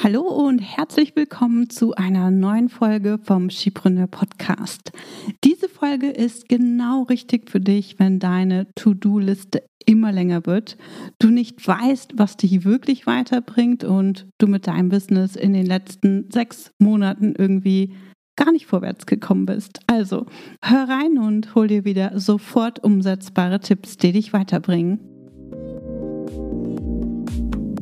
Hallo und herzlich willkommen zu einer neuen Folge vom Skipreneur Podcast. Diese Folge ist genau richtig für dich, wenn deine To-Do-Liste immer länger wird, du nicht weißt, was dich wirklich weiterbringt und du mit deinem Business in den letzten sechs Monaten irgendwie gar nicht vorwärts gekommen bist. Also hör rein und hol dir wieder sofort umsetzbare Tipps, die dich weiterbringen.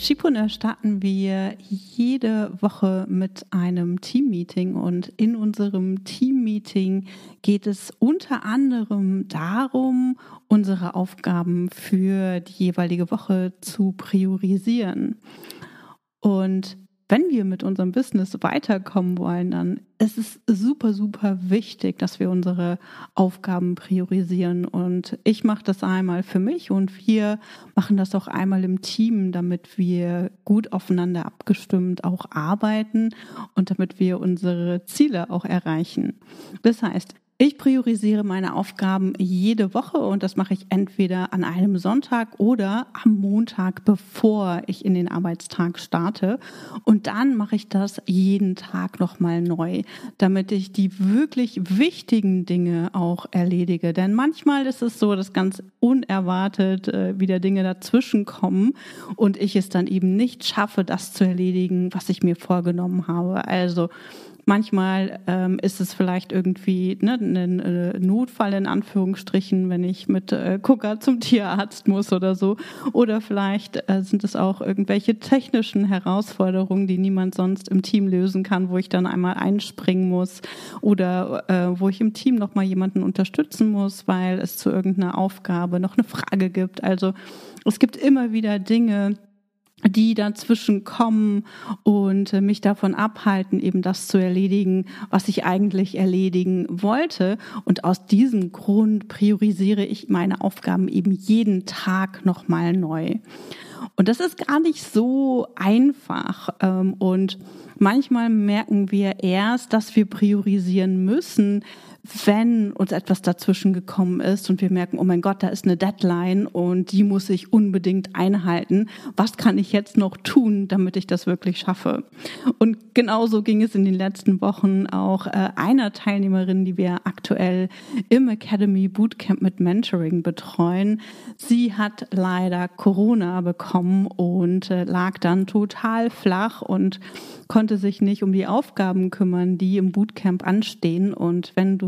Shipreneur starten wir jede Woche mit einem Teammeeting und in unserem Teammeeting geht es unter anderem darum, unsere Aufgaben für die jeweilige Woche zu priorisieren. Und wenn wir mit unserem Business weiterkommen wollen, dann ist es super, super wichtig, dass wir unsere Aufgaben priorisieren. Und ich mache das einmal für mich und wir machen das auch einmal im Team, damit wir gut aufeinander abgestimmt auch arbeiten und damit wir unsere Ziele auch erreichen. Das heißt, ich priorisiere meine Aufgaben jede Woche und das mache ich entweder an einem Sonntag oder am Montag, bevor ich in den Arbeitstag starte. Und dann mache ich das jeden Tag nochmal neu, damit ich die wirklich wichtigen Dinge auch erledige. Denn manchmal ist es so, dass ganz unerwartet äh, wieder Dinge dazwischen kommen und ich es dann eben nicht schaffe, das zu erledigen, was ich mir vorgenommen habe. Also Manchmal ähm, ist es vielleicht irgendwie ne, ein äh, Notfall in Anführungsstrichen, wenn ich mit äh, Gucker zum Tierarzt muss oder so. Oder vielleicht äh, sind es auch irgendwelche technischen Herausforderungen, die niemand sonst im Team lösen kann, wo ich dann einmal einspringen muss oder äh, wo ich im Team noch mal jemanden unterstützen muss, weil es zu irgendeiner Aufgabe noch eine Frage gibt. Also es gibt immer wieder Dinge, die dazwischen kommen und äh, mich davon abhalten, eben das zu erledigen, was ich eigentlich erledigen wollte. Und aus diesem Grund priorisiere ich meine Aufgaben eben jeden Tag nochmal neu. Und das ist gar nicht so einfach. Ähm, und manchmal merken wir erst, dass wir priorisieren müssen, wenn uns etwas dazwischen gekommen ist und wir merken, oh mein Gott, da ist eine Deadline und die muss ich unbedingt einhalten. Was kann ich jetzt noch tun, damit ich das wirklich schaffe? Und genauso ging es in den letzten Wochen auch äh, einer Teilnehmerin, die wir aktuell im Academy Bootcamp mit Mentoring betreuen. Sie hat leider Corona bekommen und äh, lag dann total flach und konnte sich nicht um die Aufgaben kümmern, die im Bootcamp anstehen. Und wenn du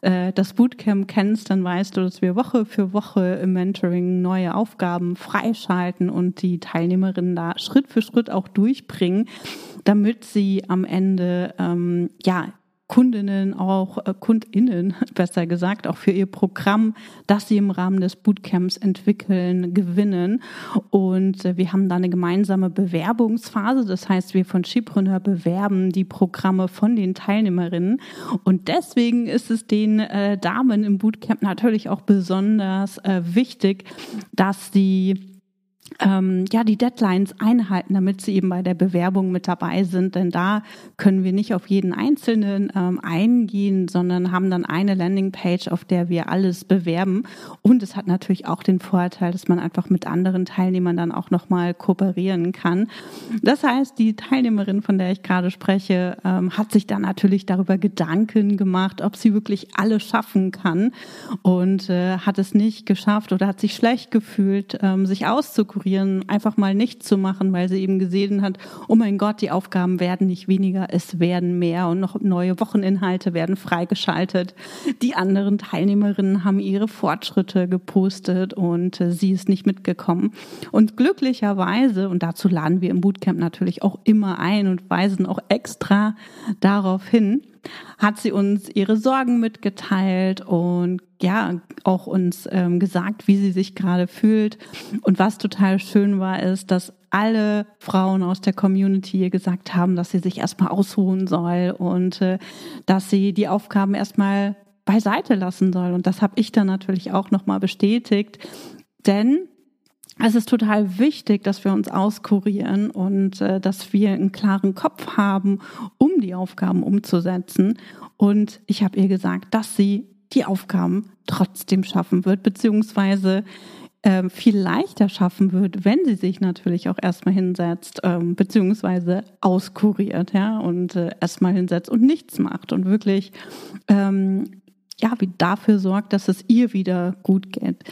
äh, das Bootcamp kennst, dann weißt du, dass wir Woche für Woche im Mentoring neue Aufgaben freischalten und die Teilnehmerinnen da Schritt für Schritt auch durchbringen, damit sie am Ende ähm, ja Kundinnen, auch äh, Kundinnen, besser gesagt, auch für ihr Programm, das sie im Rahmen des Bootcamps entwickeln, gewinnen. Und äh, wir haben da eine gemeinsame Bewerbungsphase. Das heißt, wir von Skipreneur bewerben die Programme von den Teilnehmerinnen. Und deswegen ist es den äh, Damen im Bootcamp natürlich auch besonders äh, wichtig, dass sie ähm, ja, die Deadlines einhalten, damit sie eben bei der Bewerbung mit dabei sind. Denn da können wir nicht auf jeden Einzelnen ähm, eingehen, sondern haben dann eine Landingpage, auf der wir alles bewerben. Und es hat natürlich auch den Vorteil, dass man einfach mit anderen Teilnehmern dann auch nochmal kooperieren kann. Das heißt, die Teilnehmerin, von der ich gerade spreche, ähm, hat sich dann natürlich darüber Gedanken gemacht, ob sie wirklich alle schaffen kann und äh, hat es nicht geschafft oder hat sich schlecht gefühlt, ähm, sich auszugucken auskurieren, einfach mal nichts zu machen, weil sie eben gesehen hat, oh mein Gott, die Aufgaben werden nicht weniger, es werden mehr und noch neue Wocheninhalte werden freigeschaltet. Die anderen Teilnehmerinnen haben ihre Fortschritte gepostet und äh, sie ist nicht mitgekommen. Und glücklicherweise, und dazu laden wir im Bootcamp natürlich auch immer ein und weisen auch extra darauf hin, hat sie uns ihre Sorgen mitgeteilt und ja, auch uns ähm, gesagt, wie sie sich gerade fühlt. Und was total schön war, ist, dass alle Frauen aus der Community ihr gesagt haben, dass sie sich erstmal ausruhen soll und äh, dass sie die Aufgaben erstmal beiseite lassen soll. Und das habe ich dann natürlich auch nochmal bestätigt. Denn es ist total wichtig, dass wir uns auskurieren und äh, dass wir einen klaren Kopf haben, um die Aufgaben umzusetzen. Und ich habe ihr gesagt, dass sie die Aufgaben trotzdem schaffen wird, beziehungsweise äh, viel leichter schaffen wird, wenn sie sich natürlich auch erstmal hinsetzt, ähm, beziehungsweise auskuriert, ja, und äh, erstmal hinsetzt und nichts macht und wirklich ähm, ja, wie dafür sorgt, dass es ihr wieder gut geht.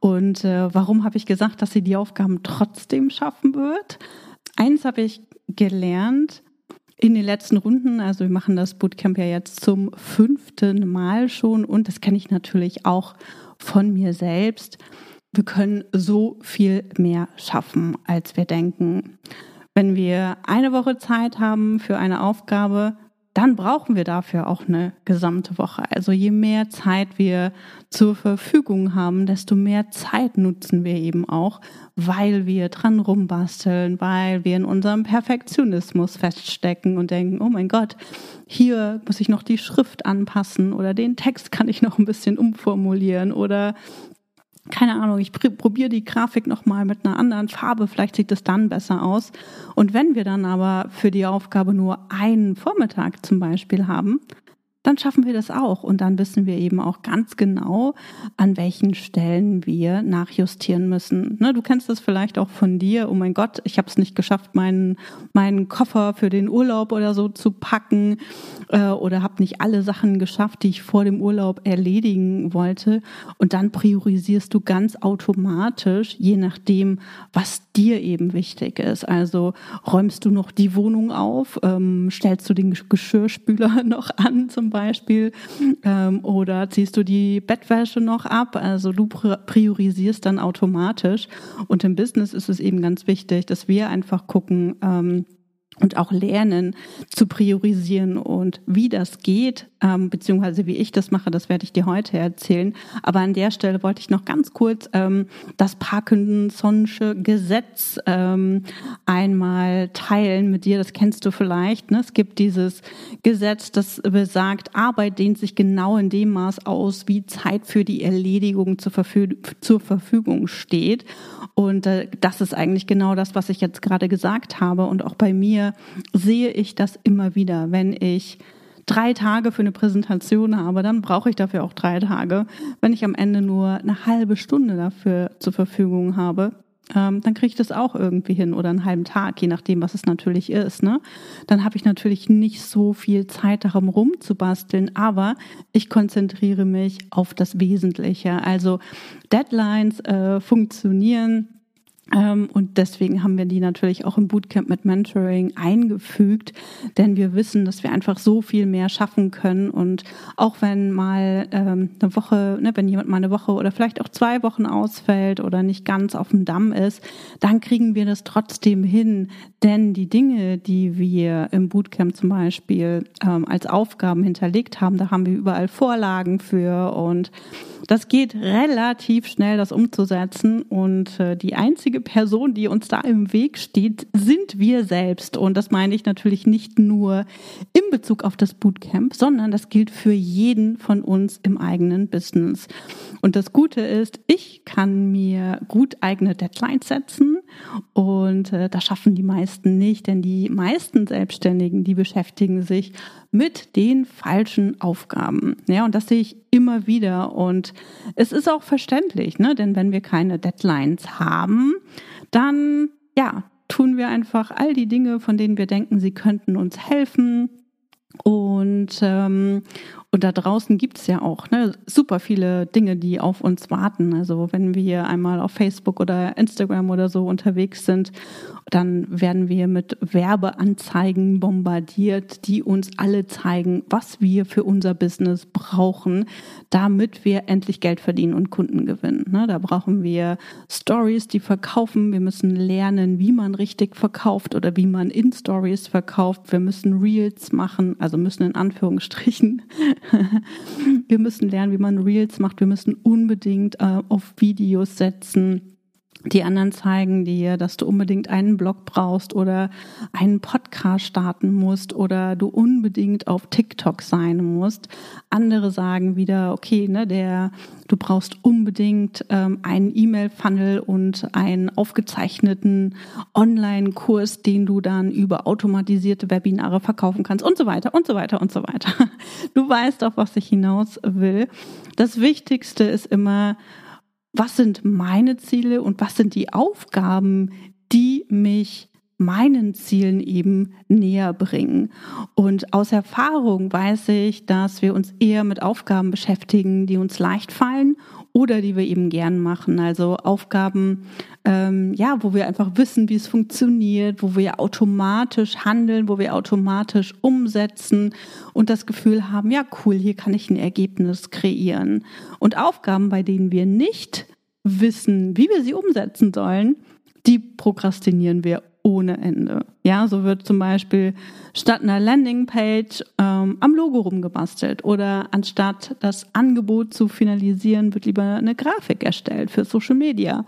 Und äh, warum habe ich gesagt, dass sie die Aufgaben trotzdem schaffen wird? Eins habe ich gelernt in den letzten Runden, also wir machen das Bootcamp ja jetzt zum fünften Mal schon und das kenne ich natürlich auch von mir selbst. Wir können so viel mehr schaffen, als wir denken. Wenn wir eine Woche Zeit haben für eine Aufgabe, dann brauchen wir dafür auch eine gesamte Woche. Also je mehr Zeit wir zur Verfügung haben, desto mehr Zeit nutzen wir eben auch, weil wir dran rumbasteln, weil wir in unserem Perfektionismus feststecken und denken, oh mein Gott, hier muss ich noch die Schrift anpassen oder den Text kann ich noch ein bisschen umformulieren oder keine Ahnung, ich probiere die Grafik nochmal mit einer anderen Farbe, vielleicht sieht es dann besser aus. Und wenn wir dann aber für die Aufgabe nur einen Vormittag zum Beispiel haben, dann schaffen wir das auch. Und dann wissen wir eben auch ganz genau, an welchen Stellen wir nachjustieren müssen. Ne, du kennst das vielleicht auch von dir. Oh mein Gott, ich habe es nicht geschafft, meinen, meinen Koffer für den Urlaub oder so zu packen äh, oder habe nicht alle Sachen geschafft, die ich vor dem Urlaub erledigen wollte. Und dann priorisierst du ganz automatisch, je nachdem, was dir eben wichtig ist. Also räumst du noch die Wohnung auf, ähm, stellst du den Geschirrspüler noch an zum Beispiel ähm, oder ziehst du die Bettwäsche noch ab. Also du priorisierst dann automatisch. Und im Business ist es eben ganz wichtig, dass wir einfach gucken, ähm, und auch lernen zu priorisieren und wie das geht, ähm, beziehungsweise wie ich das mache, das werde ich dir heute erzählen. Aber an der Stelle wollte ich noch ganz kurz ähm, das Parkinson'sche Gesetz ähm, einmal teilen mit dir. Das kennst du vielleicht. Ne? Es gibt dieses Gesetz, das besagt, Arbeit dehnt sich genau in dem Maß aus, wie Zeit für die Erledigung zur, Verfü zur Verfügung steht. Und äh, das ist eigentlich genau das, was ich jetzt gerade gesagt habe. Und auch bei mir sehe ich das immer wieder, wenn ich drei Tage für eine Präsentation habe, dann brauche ich dafür auch drei Tage. Wenn ich am Ende nur eine halbe Stunde dafür zur Verfügung habe, ähm, dann kriege ich das auch irgendwie hin oder einen halben Tag, je nachdem, was es natürlich ist. Ne? Dann habe ich natürlich nicht so viel Zeit darum rumzubasteln, aber ich konzentriere mich auf das Wesentliche. Also Deadlines äh, funktionieren und deswegen haben wir die natürlich auch im Bootcamp mit Mentoring eingefügt, denn wir wissen, dass wir einfach so viel mehr schaffen können. Und auch wenn mal ähm, eine Woche, ne, wenn jemand mal eine Woche oder vielleicht auch zwei Wochen ausfällt oder nicht ganz auf dem Damm ist, dann kriegen wir das trotzdem hin. Denn die Dinge, die wir im Bootcamp zum Beispiel ähm, als Aufgaben hinterlegt haben, da haben wir überall Vorlagen für und das geht relativ schnell, das umzusetzen. Und äh, die einzige Person, die uns da im Weg steht, sind wir selbst. Und das meine ich natürlich nicht nur in Bezug auf das Bootcamp, sondern das gilt für jeden von uns im eigenen Business. Und das Gute ist, ich kann mir gut eigene Deadlines setzen und äh, das schaffen die meisten nicht, denn die meisten Selbstständigen, die beschäftigen sich mit den falschen Aufgaben. Ja, und das sehe ich immer wieder. Und es ist auch verständlich, ne? denn wenn wir keine Deadlines haben, dann, ja, tun wir einfach all die Dinge, von denen wir denken, sie könnten uns helfen. Und, ähm, Und da draußen gibt's ja auch ne, super viele Dinge, die auf uns warten. Also wenn wir einmal auf Facebook oder Instagram oder so unterwegs sind, dann werden wir mit Werbeanzeigen bombardiert, die uns alle zeigen, was wir für unser Business brauchen, damit wir endlich Geld verdienen und Kunden gewinnen. Ne, da brauchen wir Stories, die verkaufen. Wir müssen lernen, wie man richtig verkauft oder wie man in Stories verkauft. Wir müssen Reels machen, also müssen in Anführungsstrichen. wir müssen lernen, wie man Reels macht. Wir müssen unbedingt äh, auf Videos setzen die anderen zeigen dir, dass du unbedingt einen Blog brauchst oder einen Podcast starten musst oder du unbedingt auf TikTok sein musst. Andere sagen wieder, okay, ne, der, du brauchst unbedingt ähm, einen E-Mail-Funnel und einen aufgezeichneten Online-Kurs, den du dann über automatisierte Webinare verkaufen kannst und so weiter und so weiter und so weiter. Du weißt, auf was ich hinaus will. Das Wichtigste ist immer, was sind meine Ziele und was sind die Aufgaben, die mich meinen Zielen eben näher bringen. Und aus Erfahrung weiß ich, dass wir uns eher mit Aufgaben beschäftigen, die uns leicht fallen oder die wir eben gern machen. Also Aufgaben, ähm, ja, wo wir einfach wissen, wie es funktioniert, wo wir automatisch handeln, wo wir automatisch umsetzen und das Gefühl haben, ja, cool, hier kann ich ein Ergebnis kreieren. Und Aufgaben, bei denen wir nicht wissen, wie wir sie umsetzen sollen, die prokrastinieren wir ohne Ende. Ja, so wird zum Beispiel statt einer Landingpage ähm, am Logo rumgebastelt oder anstatt das Angebot zu finalisieren, wird lieber eine Grafik erstellt für Social Media.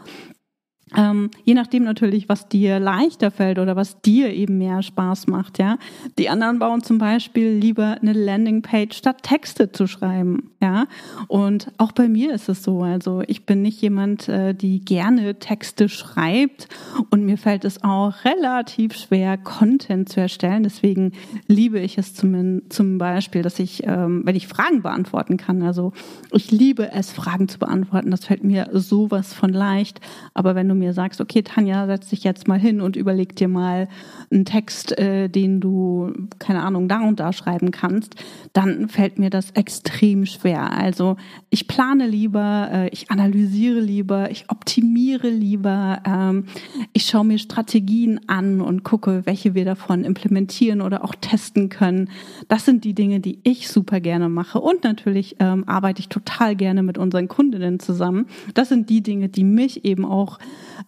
Ähm, je nachdem natürlich, was dir leichter fällt oder was dir eben mehr Spaß macht, ja. Die anderen bauen zum Beispiel lieber eine Landingpage statt Texte zu schreiben, ja. Und auch bei mir ist es so. Also ich bin nicht jemand, äh, die gerne Texte schreibt und mir fällt es auch relativ schwer, Content zu erstellen. Deswegen liebe ich es zum, zum Beispiel, dass ich, ähm, wenn ich Fragen beantworten kann, also ich liebe es, Fragen zu beantworten. Das fällt mir sowas von leicht. Aber wenn du mir sagst, okay, Tanja, setz dich jetzt mal hin und überleg dir mal einen Text, äh, den du, keine Ahnung, da und da schreiben kannst, dann fällt mir das extrem schwer. Also ich plane lieber, äh, ich analysiere lieber, ich optimiere lieber, ähm, ich schaue mir Strategien an und gucke, welche wir davon implementieren oder auch testen können. Das sind die Dinge, die ich super gerne mache. Und natürlich ähm, arbeite ich total gerne mit unseren Kundinnen zusammen. Das sind die Dinge, die mich eben auch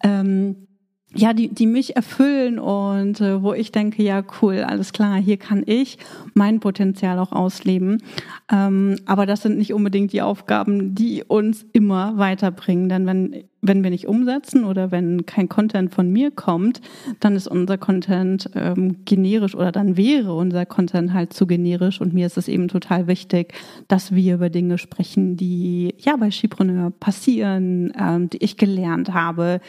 ähm, ja, die, die mich erfüllen und äh, wo ich denke, ja, cool, alles klar, hier kann ich mein Potenzial auch ausleben. Ähm, aber das sind nicht unbedingt die Aufgaben, die uns immer weiterbringen. Denn wenn wenn wir nicht umsetzen oder wenn kein Content von mir kommt, dann ist unser Content ähm, generisch oder dann wäre unser Content halt zu generisch. Und mir ist es eben total wichtig, dass wir über Dinge sprechen, die ja bei Skipreneur passieren, ähm, die ich gelernt habe,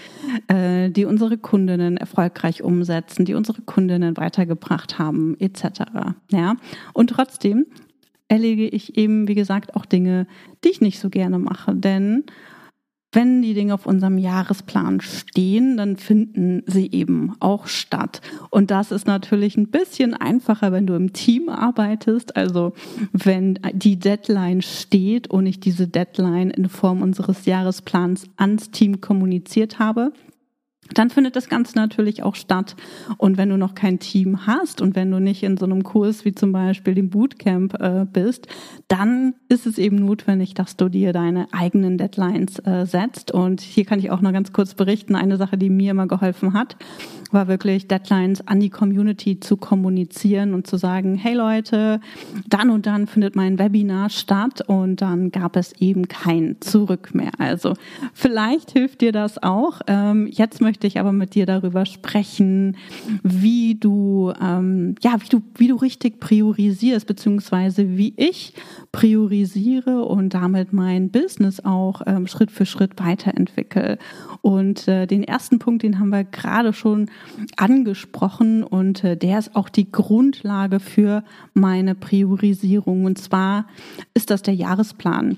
äh, die unsere Kundinnen erfolgreich umsetzen, die unsere Kundinnen weitergebracht haben, etc. Ja, und trotzdem erlege ich eben, wie gesagt, auch Dinge, die ich nicht so gerne mache, denn wenn die Dinge auf unserem Jahresplan stehen, dann finden sie eben auch statt. Und das ist natürlich ein bisschen einfacher, wenn du im Team arbeitest. Also wenn die Deadline steht und ich diese Deadline in Form unseres Jahresplans ans Team kommuniziert habe dann findet das Ganze natürlich auch statt. Und wenn du noch kein Team hast und wenn du nicht in so einem Kurs wie zum Beispiel dem Bootcamp äh, bist, dann ist es eben notwendig, dass du dir deine eigenen Deadlines äh, setzt. Und hier kann ich auch noch ganz kurz berichten, eine Sache, die mir immer geholfen hat, war wirklich Deadlines an die Community zu kommunizieren und zu sagen, hey Leute, dann und dann findet mein Webinar statt und dann gab es eben kein Zurück mehr. Also vielleicht hilft dir das auch. Ähm, jetzt möchte ich aber mit dir darüber sprechen, wie du, ähm, ja, wie du, wie du richtig priorisierst, beziehungsweise wie ich priorisiere und damit mein Business auch ähm, Schritt für Schritt weiterentwickle. Und äh, den ersten Punkt, den haben wir gerade schon angesprochen und äh, der ist auch die Grundlage für meine Priorisierung. Und zwar ist das der Jahresplan.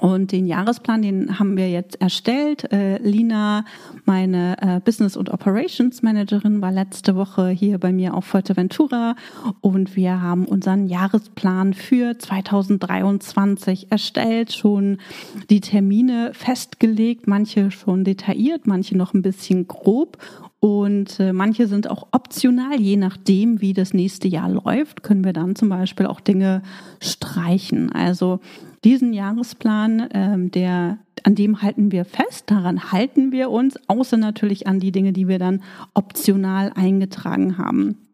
Und den Jahresplan, den haben wir jetzt erstellt. Äh, Lina, meine äh, Business- und Operations Managerin, war letzte Woche hier bei mir auf Fuerteventura und wir haben unseren Jahresplan für 2023 erstellt, schon die Termine festgelegt, manche schon detailliert, manche noch ein bisschen grob und äh, manche sind auch optional, je nachdem, wie das nächste Jahr läuft, können wir dann zum Beispiel auch Dinge streichen. Also diesen Jahresplan, ähm, der, an dem halten wir fest, daran halten wir uns, außer natürlich an die Dinge, die wir dann optional eingetragen haben.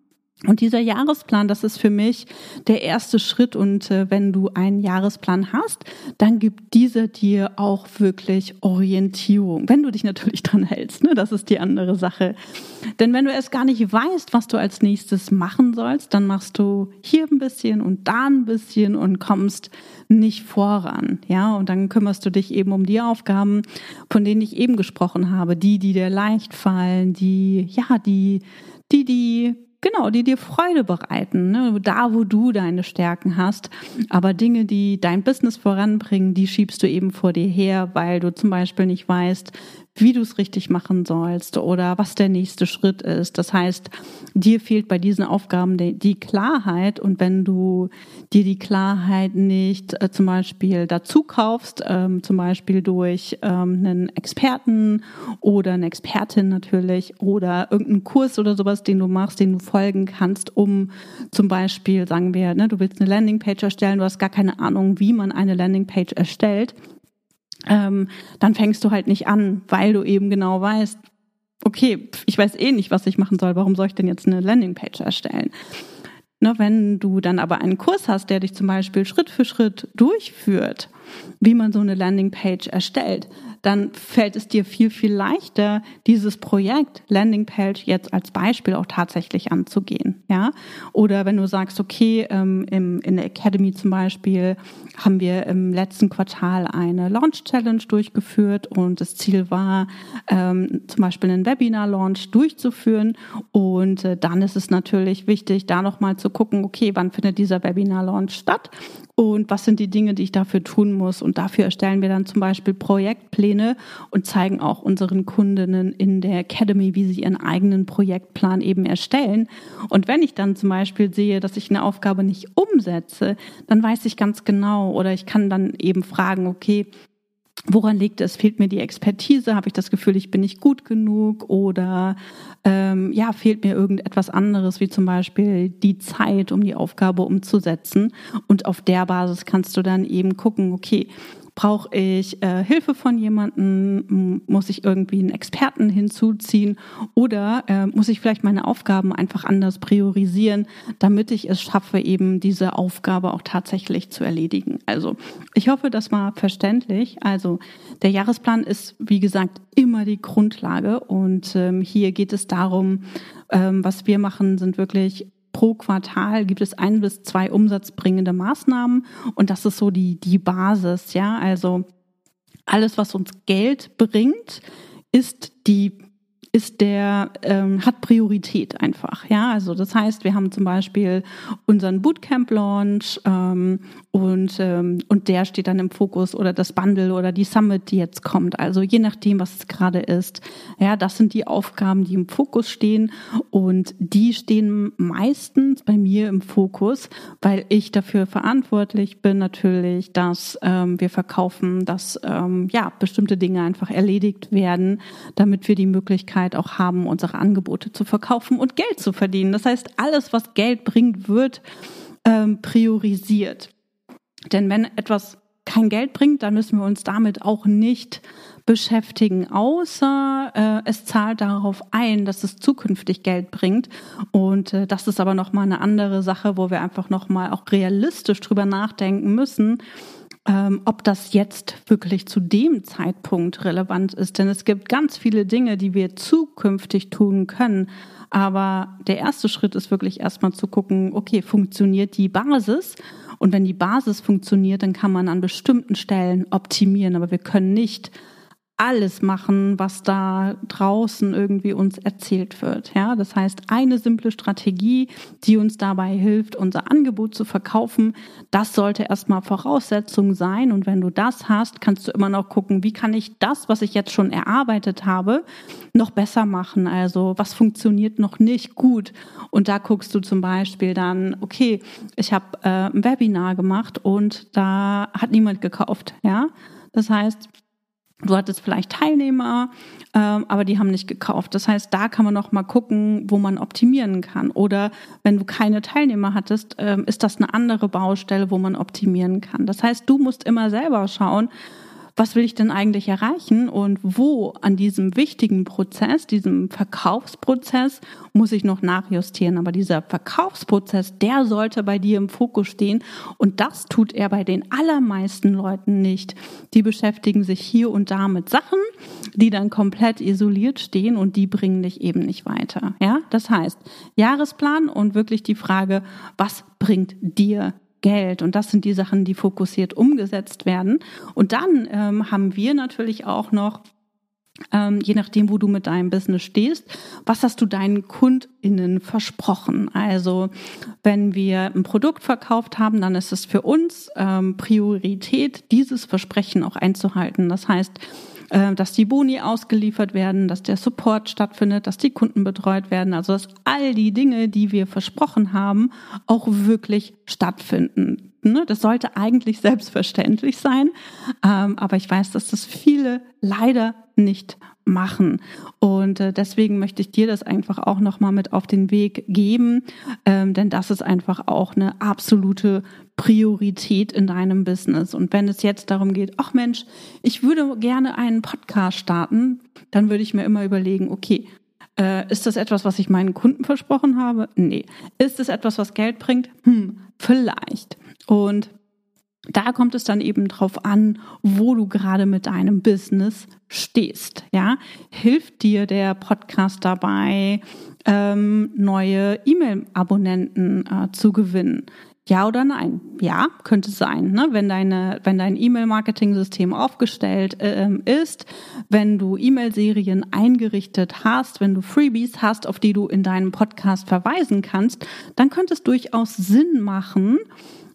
Und dieser Jahresplan, das ist für mich der erste Schritt. Und äh, wenn du einen Jahresplan hast, dann gibt dieser dir auch wirklich Orientierung. Wenn du dich natürlich dran hältst, ne? das ist die andere Sache. Denn wenn du erst gar nicht weißt, was du als nächstes machen sollst, dann machst du hier ein bisschen und da ein bisschen und kommst nicht voran. Ja, und dann kümmerst du dich eben um die Aufgaben, von denen ich eben gesprochen habe. Die, die dir leicht fallen, die, ja, die, die, die Genau, die dir Freude bereiten, ne? da wo du deine Stärken hast. Aber Dinge, die dein Business voranbringen, die schiebst du eben vor dir her, weil du zum Beispiel nicht weißt, wie du es richtig machen sollst oder was der nächste Schritt ist. Das heißt, dir fehlt bei diesen Aufgaben die, Klarheit und wenn du dir die Klarheit nicht äh, zum Beispiel dazu kaufst, ähm, zum Beispiel durch ähm, einen Experten oder eine Expertin natürlich oder irgendeinen Kurs oder sowas, den du machst, den du folgen kannst, um zum Beispiel, sagen wir, ne, du willst eine Landingpage erstellen, du hast gar keine Ahnung, wie man eine Landingpage erstellt ähm, dann fängst du halt nicht an, weil du eben genau weißt, okay, ich weiß eh nicht, was ich machen soll, warum soll ich denn jetzt eine Landingpage erstellen? Ne, wenn du dann aber einen Kurs hast, der dich zum Beispiel Schritt für Schritt durchführt, wie man so eine Landingpage erstellt, dann fällt es dir viel, viel leichter, dieses Projekt Landingpage jetzt als Beispiel auch tatsächlich anzugehen. Ja? Oder wenn du sagst, okay, ähm, im, in der Academy zum Beispiel haben wir im letzten Quartal eine Launch Challenge durchgeführt und das Ziel war, ähm, zum Beispiel einen Webinar-Launch durchzuführen. Und äh, dann ist es natürlich wichtig, da nochmal zu gucken, okay, wann findet dieser Webinar-Launch statt und was sind die Dinge, die ich dafür tun muss. Und dafür erstellen wir dann zum Beispiel Projektpläne Pläne und zeigen auch unseren Kundinnen in der Academy, wie sie ihren eigenen Projektplan eben erstellen. Und wenn ich dann zum Beispiel sehe, dass ich eine Aufgabe nicht umsetze, dann weiß ich ganz genau oder ich kann dann eben fragen, okay, Woran liegt es? Fehlt mir die Expertise? Habe ich das Gefühl, ich bin nicht gut genug? Oder ähm, ja, fehlt mir irgendetwas anderes, wie zum Beispiel die Zeit, um die Aufgabe umzusetzen? Und auf der Basis kannst du dann eben gucken, okay, Brauche ich äh, Hilfe von jemandem? Muss ich irgendwie einen Experten hinzuziehen? Oder äh, muss ich vielleicht meine Aufgaben einfach anders priorisieren, damit ich es schaffe, eben diese Aufgabe auch tatsächlich zu erledigen? Also ich hoffe, das war verständlich. Also der Jahresplan ist, wie gesagt, immer die Grundlage. Und ähm, hier geht es darum, ähm, was wir machen, sind wirklich pro Quartal gibt es ein bis zwei umsatzbringende Maßnahmen und das ist so die, die Basis, ja. Also alles, was uns Geld bringt, ist die ist der, ähm, hat Priorität einfach. Ja, also das heißt, wir haben zum Beispiel unseren Bootcamp-Launch ähm, und, ähm, und der steht dann im Fokus oder das Bundle oder die Summit, die jetzt kommt. Also je nachdem, was es gerade ist. Ja, das sind die Aufgaben, die im Fokus stehen und die stehen meistens bei mir im Fokus, weil ich dafür verantwortlich bin natürlich, dass ähm, wir verkaufen, dass ähm, ja bestimmte Dinge einfach erledigt werden, damit wir die Möglichkeit Möglichkeit auch haben, unsere Angebote zu verkaufen und Geld zu verdienen. Das heißt, alles, was Geld bringt, wird ähm, priorisiert. Denn wenn etwas kein Geld bringt, dann müssen wir uns damit auch nicht beschäftigen, außer äh, es zahlt darauf ein, dass es zukünftig Geld bringt. Und äh, das ist aber nochmal eine andere Sache, wo wir einfach nochmal auch realistisch drüber nachdenken müssen, ähm, ob das jetzt wirklich zu dem Zeitpunkt relevant ist. Denn es gibt ganz viele Dinge, die wir zukünftig tun können. Aber der erste Schritt ist wirklich erstmal zu gucken, okay, funktioniert die Basis? Und wenn die Basis funktioniert, dann kann man an bestimmten Stellen optimieren. Aber wir können nicht alles machen, was da draußen irgendwie uns erzählt wird. Ja, das heißt, eine simple Strategie, die uns dabei hilft, unser Angebot zu verkaufen, das sollte erstmal Voraussetzung sein. Und wenn du das hast, kannst du immer noch gucken, wie kann ich das, was ich jetzt schon erarbeitet habe, noch besser machen? Also, was funktioniert noch nicht gut? Und da guckst du zum Beispiel dann, okay, ich habe äh, ein Webinar gemacht und da hat niemand gekauft. Ja, das heißt, Du hattest vielleicht Teilnehmer, ähm, aber die haben nicht gekauft. Das heißt, da kann man noch mal gucken, wo man optimieren kann. Oder wenn du keine Teilnehmer hattest, ähm, ist das eine andere Baustelle, wo man optimieren kann. Das heißt, du musst immer selber schauen, was will ich denn eigentlich erreichen und wo an diesem wichtigen Prozess, diesem Verkaufsprozess, muss ich noch nachjustieren. Aber dieser Verkaufsprozess, der sollte bei dir im Fokus stehen und das tut er bei den allermeisten Leuten nicht. Die beschäftigen sich hier und da mit Sachen, die dann komplett isoliert stehen und die bringen dich eben nicht weiter. Ja, das heißt, Jahresplan und wirklich die Frage, was bringt dir Geld. Und das sind die Sachen, die fokussiert umgesetzt werden. Und dann ähm, haben wir natürlich auch noch ähm, je nachdem, wo du mit deinem Business stehst, was hast du deinen KundInnen versprochen? Also, wenn wir ein Produkt verkauft haben, dann ist es für uns ähm, Priorität, dieses Versprechen auch einzuhalten. Das heißt, dass die Boni ausgeliefert werden, dass der Support stattfindet, dass die Kunden betreut werden, also dass all die Dinge, die wir versprochen haben, auch wirklich stattfinden. Ne? Das sollte eigentlich selbstverständlich sein, ähm, aber ich weiß, dass das viele leider nicht machen. Und äh, deswegen möchte ich dir das einfach auch nochmal mit auf den Weg geben, ähm, denn das ist einfach auch eine absolute Priorität in deinem Business. Und wenn es jetzt darum geht, ach Mensch, ich würde gerne einen Podcast starten, dann würde ich mir immer überlegen, okay, äh, ist das etwas, was ich meinen Kunden versprochen habe? Nee. Ist es etwas, was Geld bringt? Hm, vielleicht. Und da kommt es dann eben drauf an, wo du gerade mit deinem Business stehst. Ja, hilft dir der Podcast dabei, ähm, neue E-Mail-Abonnenten äh, zu gewinnen? Ja oder nein? Ja, könnte sein. Ne? Wenn, deine, wenn dein E-Mail-Marketing-System aufgestellt äh, ist, wenn du E-Mail-Serien eingerichtet hast, wenn du Freebies hast, auf die du in deinem Podcast verweisen kannst, dann könnte es durchaus Sinn machen,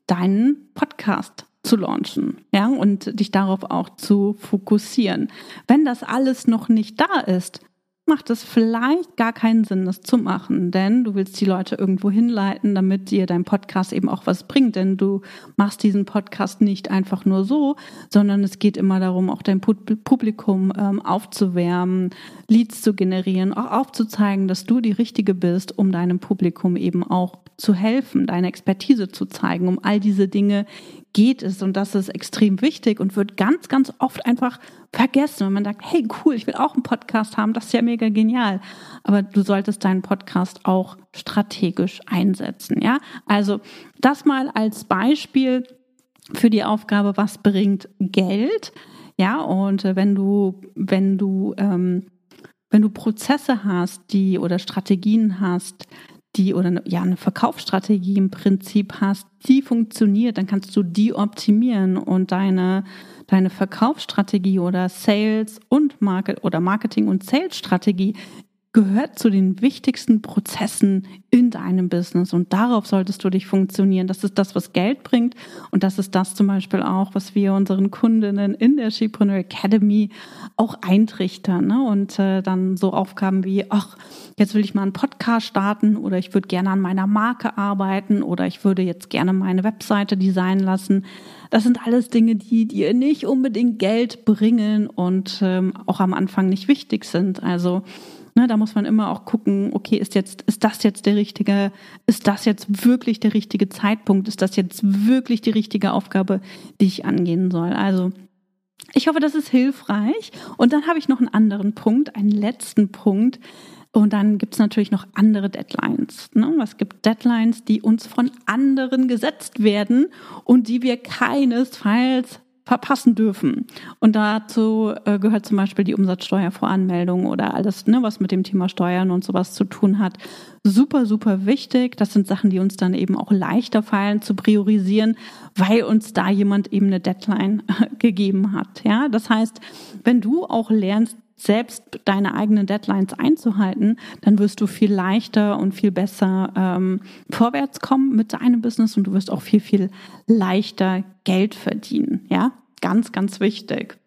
deinen Podcast zu launchen, ja, und dich darauf auch zu fokussieren. Wenn das alles noch nicht da ist, macht es vielleicht gar keinen Sinn, das zu machen, denn du willst die Leute irgendwo hinleiten, damit dir dein Podcast eben auch was bringt, denn du machst diesen Podcast nicht einfach nur so, sondern es geht immer darum, auch dein Publikum ähm, aufzuwärmen, Leads zu generieren, auch aufzuzeigen, dass du die Richtige bist, um deinem Publikum eben auch zu helfen, deine Expertise zu zeigen. Um all diese Dinge geht es und das ist extrem wichtig und wird ganz, ganz oft einfach vergessen, wenn man sagt, hey cool, ich will auch einen Podcast haben, das ist ja mega genial. Aber du solltest deinen Podcast auch strategisch einsetzen, ja? Also das mal als Beispiel für die Aufgabe, was bringt Geld? Ja, und äh, wenn du, wenn du, ähm, wenn du Prozesse hast, die oder Strategien hast, die oder ja eine Verkaufsstrategie im Prinzip hast, die funktioniert, dann kannst du die optimieren und deine deine Verkaufsstrategie oder Sales und Market oder Marketing und Sales Strategie gehört zu den wichtigsten Prozessen in deinem Business und darauf solltest du dich funktionieren. Das ist das, was Geld bringt und das ist das zum Beispiel auch, was wir unseren Kundinnen in der Shepreneur Academy auch eintrichtern ne? und äh, dann so Aufgaben wie, ach, jetzt will ich mal einen Podcast starten oder ich würde gerne an meiner Marke arbeiten oder ich würde jetzt gerne meine Webseite designen lassen. Das sind alles Dinge, die dir nicht unbedingt Geld bringen und ähm, auch am Anfang nicht wichtig sind. Also Ne, da muss man immer auch gucken, okay, ist jetzt, ist das jetzt der richtige, ist das jetzt wirklich der richtige Zeitpunkt? Ist das jetzt wirklich die richtige Aufgabe, die ich angehen soll? Also, ich hoffe, das ist hilfreich. Und dann habe ich noch einen anderen Punkt, einen letzten Punkt. Und dann gibt es natürlich noch andere Deadlines. Ne? Es gibt Deadlines, die uns von anderen gesetzt werden und die wir keinesfalls verpassen dürfen. Und dazu äh, gehört zum Beispiel die Umsatzsteuervoranmeldung oder alles, ne, was mit dem Thema Steuern und sowas zu tun hat. Super, super wichtig. Das sind Sachen, die uns dann eben auch leichter fallen zu priorisieren, weil uns da jemand eben eine Deadline gegeben hat. Ja, das heißt, wenn du auch lernst, selbst deine eigenen Deadlines einzuhalten, dann wirst du viel leichter und viel besser ähm, vorwärts kommen mit deinem Business und du wirst auch viel, viel leichter Geld verdienen. Ja, ganz, ganz wichtig.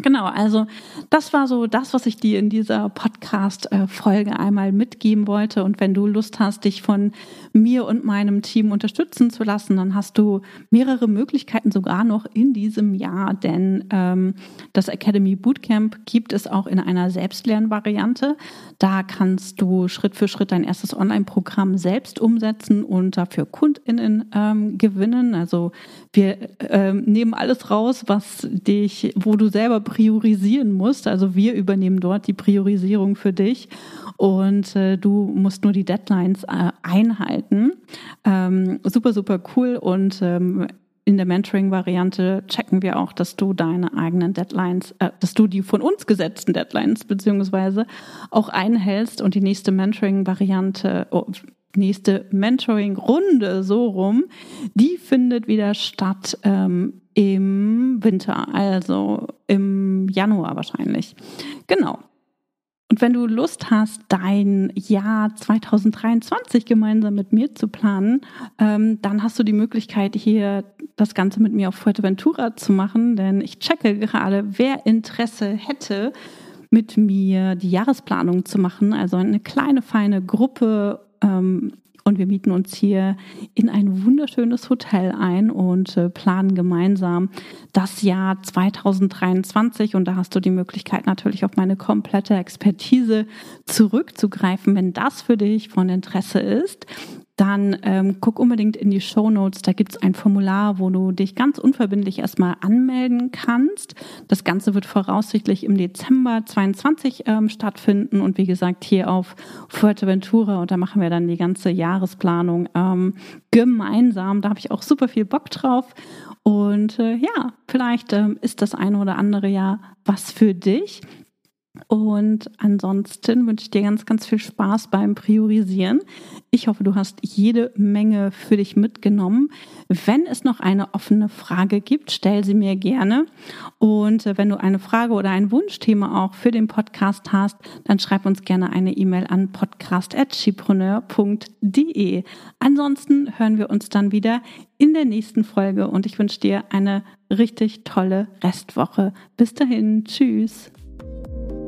Genau, also das war so das, was ich dir in dieser Podcast-Folge einmal mitgeben wollte. Und wenn du Lust hast, dich von mir und meinem Team unterstützen zu lassen, dann hast du mehrere Möglichkeiten sogar noch in diesem Jahr, denn ähm, das Academy Bootcamp gibt es auch in einer Selbstlernvariante. Da kannst du Schritt für Schritt dein erstes Online-Programm selbst umsetzen und dafür KundInnen ähm, gewinnen. Also wir ähm, nehmen alles raus, was dich, wo du selber priorisieren musst. Also wir übernehmen dort die Priorisierung für dich und äh, du musst nur die Deadlines äh, einhalten. Ähm, super, super cool und ähm, in der Mentoring-Variante checken wir auch, dass du deine eigenen Deadlines, äh, dass du die von uns gesetzten Deadlines beziehungsweise auch einhältst und die nächste Mentoring-Variante, oh, nächste Mentoring-Runde so rum, die findet wieder statt ähm, im Winter, also im Januar wahrscheinlich. Genau. Und wenn du Lust hast, dein Jahr 2023 gemeinsam mit mir zu planen, ähm, dann hast du die Möglichkeit, hier das Ganze mit mir auf Fuerteventura zu machen, denn ich checke gerade, wer Interesse hätte, mit mir die Jahresplanung zu machen. Also eine kleine, feine Gruppe ähm, und wir mieten uns hier in ein wunderschönes Hotel ein und äh, planen gemeinsam das Jahr 2023. Und da hast du die Möglichkeit natürlich auf meine komplette Expertise zurückzugreifen, wenn das für dich von Interesse ist dann ähm, guck unbedingt in die Show Notes. Da gibt's ein Formular, wo du dich ganz unverbindlich erstmal anmelden kannst. Das Ganze wird voraussichtlich im Dezember 22 ähm, stattfinden und wie gesagt hier auf Fuerteventura und da machen wir dann die ganze Jahresplanung ähm, gemeinsam. Da habe ich auch super viel Bock drauf und äh, ja, vielleicht ähm, ist das eine oder andere Jahr was für dich. Und ansonsten wünsche ich dir ganz, ganz viel Spaß beim Priorisieren. Ich hoffe, du hast jede Menge für dich mitgenommen. Wenn es noch eine offene Frage gibt, stell sie mir gerne. Und äh, wenn du eine Frage oder ein Wunschthema auch für den Podcast hast, dann schreib uns gerne eine E-Mail an podcast.chipreneur.de. Ansonsten hören wir uns dann wieder in der nächsten Folge und ich wünsche dir eine richtig tolle Restwoche. Bis dahin, tschüss.